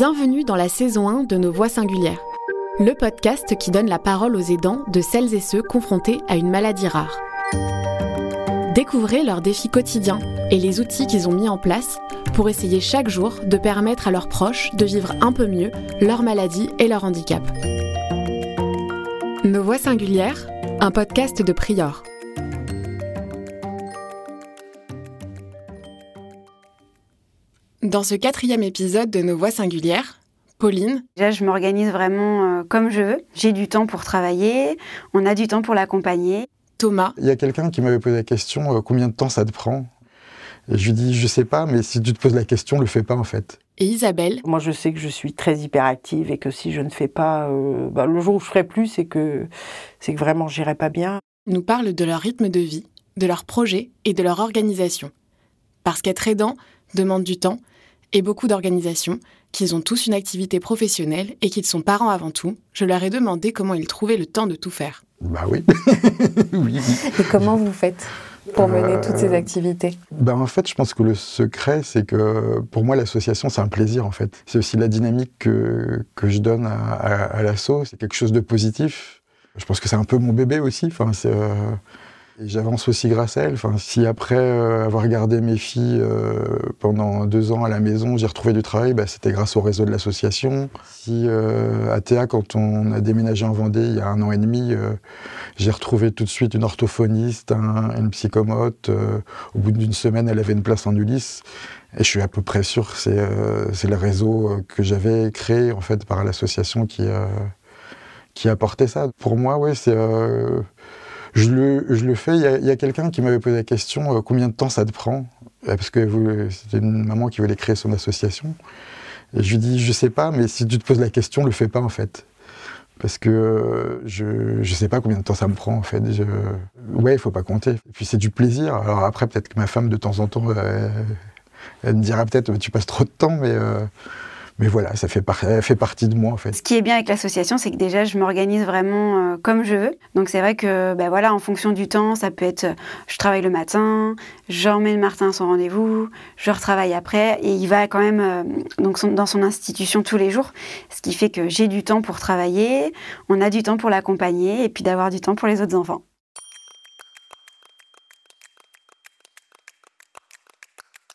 Bienvenue dans la saison 1 de Nos Voix Singulières, le podcast qui donne la parole aux aidants de celles et ceux confrontés à une maladie rare. Découvrez leurs défis quotidiens et les outils qu'ils ont mis en place pour essayer chaque jour de permettre à leurs proches de vivre un peu mieux leur maladie et leur handicap. Nos Voix Singulières, un podcast de Prior. Dans ce quatrième épisode de Nos Voix Singulières, Pauline. Déjà, je m'organise vraiment euh, comme je veux. J'ai du temps pour travailler, on a du temps pour l'accompagner. Thomas. Il y a quelqu'un qui m'avait posé la question euh, combien de temps ça te prend? Et Je lui dis je sais pas, mais si tu te poses la question, le fais pas en fait. Et Isabelle. Moi, je sais que je suis très hyperactive et que si je ne fais pas, euh, bah, le jour où je ferai plus, c'est que c'est que vraiment j'irai pas bien. Nous parlent de leur rythme de vie, de leurs projets et de leur organisation. Parce qu'être aidant demande du temps et beaucoup d'organisation, qu'ils ont tous une activité professionnelle et qu'ils sont parents avant tout, je leur ai demandé comment ils trouvaient le temps de tout faire. Bah oui. oui, oui. Et comment vous faites pour mener toutes ces activités? bah En fait, je pense que le secret, c'est que pour moi, l'association, c'est un plaisir en fait. C'est aussi la dynamique que, que je donne à, à, à l'asso. C'est quelque chose de positif. Je pense que c'est un peu mon bébé aussi. Enfin, c'est. Euh j'avance aussi grâce à elle. Enfin, si après euh, avoir gardé mes filles euh, pendant deux ans à la maison, j'ai retrouvé du travail, bah, c'était grâce au réseau de l'association. Si euh, à Théa, quand on a déménagé en Vendée il y a un an et demi, j'ai retrouvé tout de suite une orthophoniste, un, une psychomote. Au bout d'une semaine, elle avait une place en Ulysse. Et je suis à peu près sûr que c'est le réseau que j'avais créé en fait par l'association qui, qui a apporté ça. Pour moi, ouais, c'est je le, fais. Il y a, quelqu'un qui m'avait posé la question euh, combien de temps ça te prend? Parce que c'était une maman qui voulait créer son association. Et je lui dis je sais pas, mais si tu te poses la question, le fais pas en fait. Parce que euh, je je sais pas combien de temps ça me prend en fait. Ouais, il faut pas compter. Et puis c'est du plaisir. Alors après, peut-être que ma femme de temps en temps, euh, elle me dira peut-être tu passes trop de temps, mais euh, mais voilà, ça fait, par... fait, partie de moi en fait. Ce qui est bien avec l'association, c'est que déjà je m'organise vraiment euh, comme je veux. Donc c'est vrai que ben voilà, en fonction du temps, ça peut être je travaille le matin, j'emmène Martin à son rendez-vous, je retravaille après et il va quand même euh, donc dans son institution tous les jours, ce qui fait que j'ai du temps pour travailler, on a du temps pour l'accompagner et puis d'avoir du temps pour les autres enfants.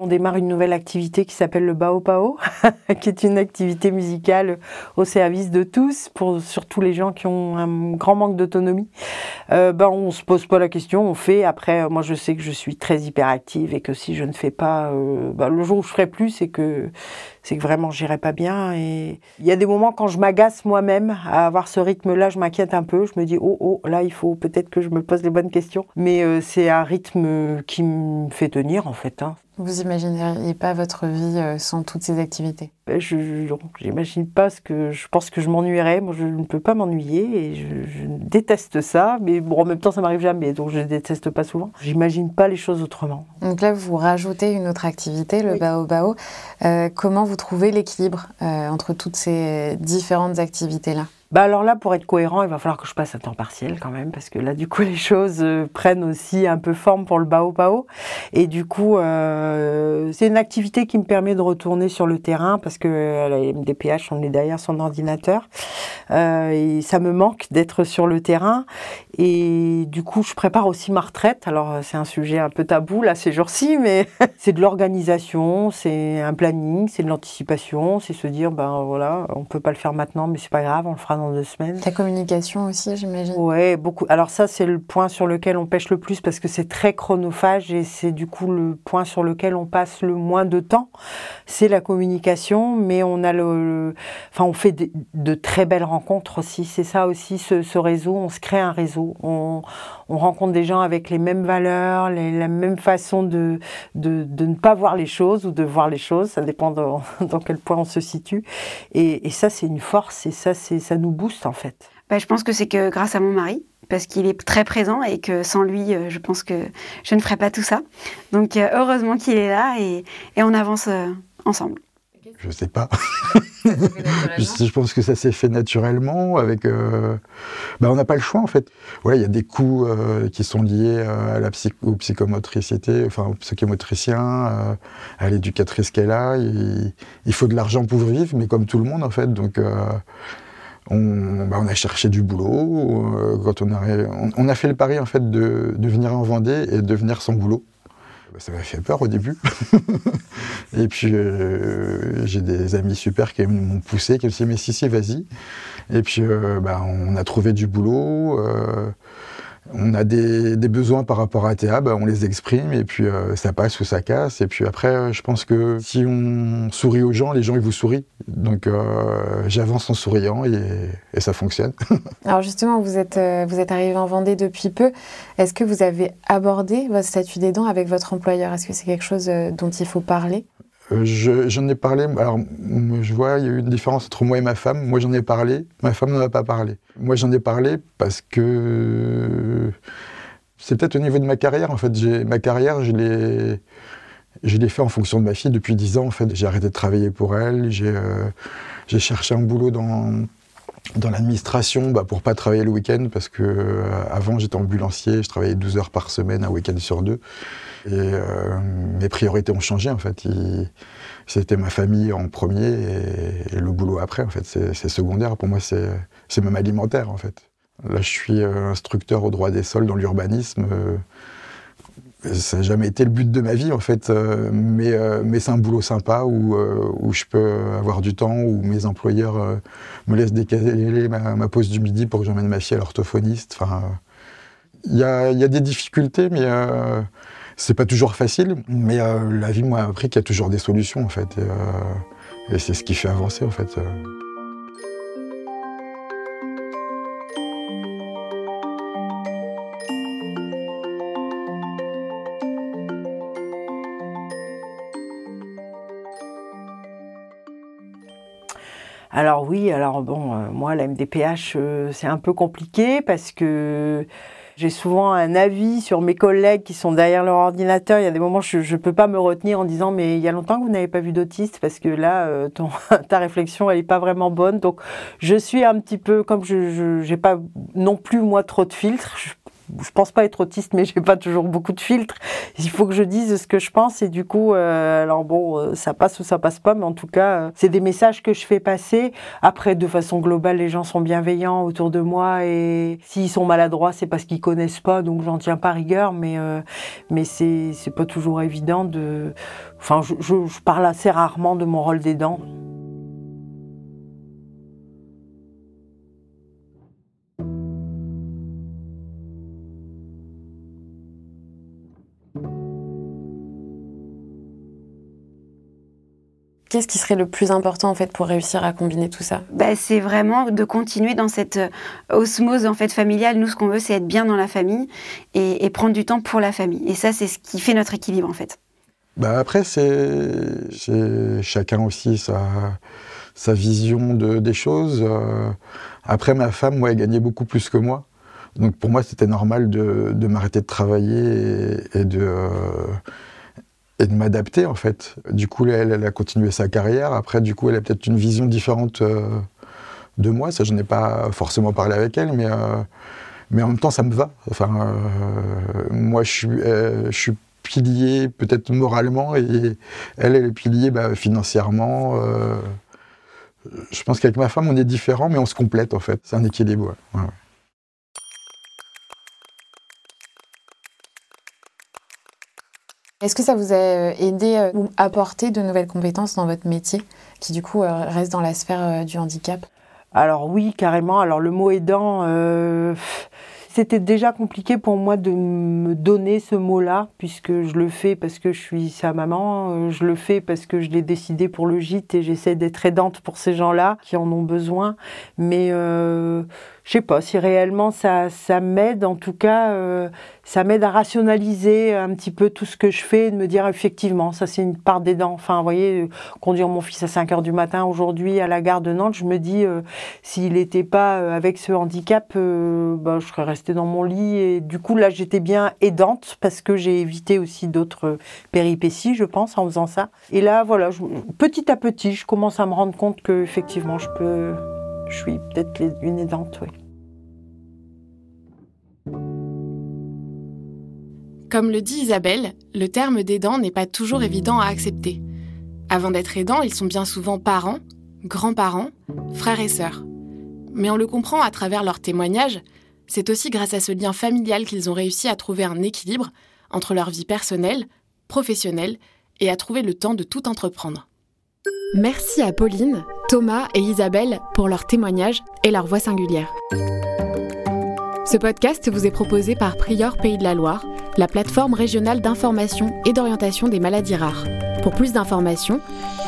On démarre une nouvelle activité qui s'appelle le Bao Pao, qui est une activité musicale au service de tous, pour surtout les gens qui ont un grand manque d'autonomie. Euh, ben on se pose pas la question, on fait. Après, moi je sais que je suis très hyperactive et que si je ne fais pas, euh, ben, le jour où je ferai plus, c'est que c'est que vraiment j'irai pas bien. Et il y a des moments quand je m'agace moi-même à avoir ce rythme-là, je m'inquiète un peu. Je me dis oh oh là il faut peut-être que je me pose les bonnes questions. Mais euh, c'est un rythme qui me fait tenir en fait. Hein. Vous imagineriez pas votre vie euh, sans toutes ces activités? Ben, Je n'imagine pas ce que je pense que je m'ennuierais. Moi, je ne peux pas m'ennuyer et je, je, déteste ça. Mais bon, en même temps, ça m'arrive jamais, donc je ne déteste pas souvent. J'imagine pas les choses autrement. Donc là, vous rajoutez une autre activité, le oui. bao bao. Euh, comment vous trouvez l'équilibre euh, entre toutes ces différentes activités-là? Bah alors là, pour être cohérent, il va falloir que je passe à temps partiel quand même, parce que là, du coup, les choses euh, prennent aussi un peu forme pour le bao bao. Et du coup, euh, c'est une activité qui me permet de retourner sur le terrain, parce que à la MDPH, on est derrière son ordinateur. Euh, et ça me manque d'être sur le terrain. Et du coup, je prépare aussi ma retraite. Alors, c'est un sujet un peu tabou là ces jours-ci, mais c'est de l'organisation, c'est un planning, c'est de l'anticipation, c'est se dire, ben voilà, on peut pas le faire maintenant, mais c'est pas grave, on le fera dans deux semaines. La communication aussi, j'imagine. Ouais, beaucoup. Alors ça, c'est le point sur lequel on pêche le plus parce que c'est très chronophage et c'est du coup le point sur lequel on passe le moins de temps. C'est la communication, mais on a le, le... enfin, on fait de, de, très belles rencontres aussi. C'est ça aussi, ce, ce, réseau. On se crée un réseau. On, on rencontre des gens avec les mêmes valeurs, les, la même façon de, de, de, ne pas voir les choses ou de voir les choses. Ça dépend dans, dans quel point on se situe. Et, et ça, c'est une force. Et ça, c'est ça nous booste en fait bah, Je pense que c'est que grâce à mon mari, parce qu'il est très présent et que sans lui, je pense que je ne ferais pas tout ça. Donc heureusement qu'il est là et, et on avance ensemble. Je sais pas. je, pense que ça s'est fait naturellement. Avec, euh, bah, on n'a pas le choix en fait. il y a des coûts euh, qui sont liés à la psychomotricité, enfin au psychomotricien, à l'éducatrice qu'elle a. Il, il, faut de l'argent pour vivre, mais comme tout le monde en fait. Donc on, bah, on, a cherché du boulot. quand on a, fait le pari en fait de, venir en Vendée et de venir sans boulot. Bah, ça m'a fait peur au début. et puis euh, j'ai des amis super qui m'ont poussé, qui m'ont dit mais si si vas-y. Et puis euh, bah, on a trouvé du boulot. On a des, besoins par rapport à Théa, bah, on les exprime et puis euh, ça passe ou ça casse. Et puis après, euh, je pense que si on sourit aux gens, les gens ils vous sourient. Donc euh, j'avance en souriant et, ça fonctionne. Alors justement, vous êtes, vous êtes arrivé en Vendée depuis peu. Est-ce que vous avez abordé votre statut d'aidant avec votre employeur? Est-ce que c'est quelque chose dont il faut parler? Euh, j'en ai parlé. Alors, je vois, il y a eu une différence entre moi et ma femme. Moi, j'en ai parlé. Ma femme n'en a pas parlé. Moi, j'en ai parlé parce que c'est peut-être au niveau de ma carrière. En fait, ma carrière, je l'ai, je l'ai fait en fonction de ma fille depuis 10 ans. En fait, j'ai arrêté de travailler pour elle. J'ai, euh, j'ai cherché un boulot dans dans l'administration bah, pour pas travailler le week-end parce que euh, avant j'étais ambulancier, je travaillais 12 heures par semaine, un week-end sur deux. Et euh, mes priorités ont changé en fait. C'était ma famille en premier et, le boulot après en fait. C'est secondaire. Pour moi, c'est même alimentaire en fait. Là, je suis euh, instructeur au droit des sols dans l'urbanisme. Ça n'a jamais été le but de ma vie en fait, mais, mais c'est un boulot sympa où, où je peux avoir du temps, où mes employeurs me laissent décaler ma, pause du midi pour que j'emmène ma fille à l'orthophoniste. Enfin, il y a, y a, des difficultés, mais c'est pas toujours facile, mais euh, la vie m'a appris qu'il y a toujours des solutions en fait, et, euh, c'est ce qui fait avancer en fait. Alors oui, alors bon, moi la MDPH c'est un peu compliqué parce que j'ai souvent un avis sur mes collègues qui sont derrière leur ordinateur. Il y a des moments je ne peux pas me retenir en disant mais il y a longtemps que vous n'avez pas vu d'autiste parce que là, euh, ton, ta réflexion, elle n'est pas vraiment bonne. Donc je suis un petit peu, comme je n'ai pas non plus moi trop de filtres, pense pas être autiste, mais j'ai pas toujours beaucoup de filtres. Il faut que je dise ce que je pense et du coup, euh, alors bon, euh, ça passe ou ça passe pas, mais en tout cas, euh, c'est des messages que je fais passer. Après, de façon globale, les gens sont bienveillants autour de moi et s'ils sont maladroits, c'est parce qu'ils connaissent pas, donc j'en tiens pas rigueur, mais mais c'est c'est pas toujours évident de. Enfin, je, je, je parle assez rarement de mon rôle d'aidant. Qu'est-ce qui serait le plus important en fait pour réussir à combiner tout ça? Bah, C'est vraiment de continuer dans cette euh, osmose en fait familiale. Nous, ce qu'on veut, c'est être bien dans la famille et, prendre du temps pour la famille. Et ça, c'est ce qui fait notre équilibre en fait. Bah après, c'est chacun aussi sa, sa vision de, des choses. Euh, après, ma femme, moi, elle gagnait beaucoup plus que moi. Donc pour moi, c'était normal de, de m'arrêter de travailler et, de... Euh, et de m'adapter en fait. Du coup, elle, elle a continué sa carrière. Après, du coup, elle a peut-être une vision différente euh, de moi. Ça, je n'ai pas forcément parlé avec elle, mais, euh, mais en même temps, ça me va. Enfin, euh, moi, je suis, je suis pilier peut-être moralement et elle, elle est pilier bah, financièrement. je pense qu'avec ma femme, on est différents, mais on se complète en fait. C'est un équilibre. Est-ce que ça vous a euh, aidé euh, ou apporté de nouvelles compétences dans votre métier qui du coup euh, reste dans la sphère du handicap? Alors oui, carrément. Alors le mot aidant, c'était déjà compliqué pour moi de me donner ce mot-là, puisque je le fais parce que je suis sa maman, je le fais parce que je l'ai décidé pour le gîte et j'essaie d'être aidante pour ces gens-là qui en ont besoin. Mais je sais pas si réellement ça, ça m'aide, en tout cas, euh, ça m'aide à rationaliser un petit peu tout ce que je fais et de me dire effectivement, ça c'est une part des dents. Enfin, vous voyez, euh, conduire mon fils à 5 heures du matin aujourd'hui à la gare de Nantes, je me dis, euh, s'il n'était pas avec ce handicap, bah, je serais restée dans mon lit. Et du coup, là, j'étais bien aidante parce que j'ai évité aussi d'autres péripéties, je pense, en faisant ça. Et là, voilà, petit à petit, je commence à me rendre compte que effectivement, je peux je suis peut-être une aidante, oui. Comme le dit Isabelle, le terme d'aidant n'est pas toujours évident à accepter. Avant d'être aidant, ils sont bien souvent parents, grands-parents, frères et sœurs. Mais on le comprend à travers leurs témoignages, c'est aussi grâce à ce lien familial qu'ils ont réussi à trouver un équilibre entre leur vie personnelle, professionnelle et à trouver le temps de tout entreprendre. Merci à Pauline, Thomas et Isabelle pour leurs témoignages et leur voix singulière. Ce podcast vous est proposé par Prior Pays de la Loire, la plateforme régionale d'information et d'orientation des maladies rares. Pour plus d'informations,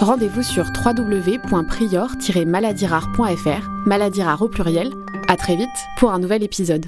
rendez-vous sur www.prior-maladiesrares.fr, maladies rares au pluriel. À très vite pour un nouvel épisode.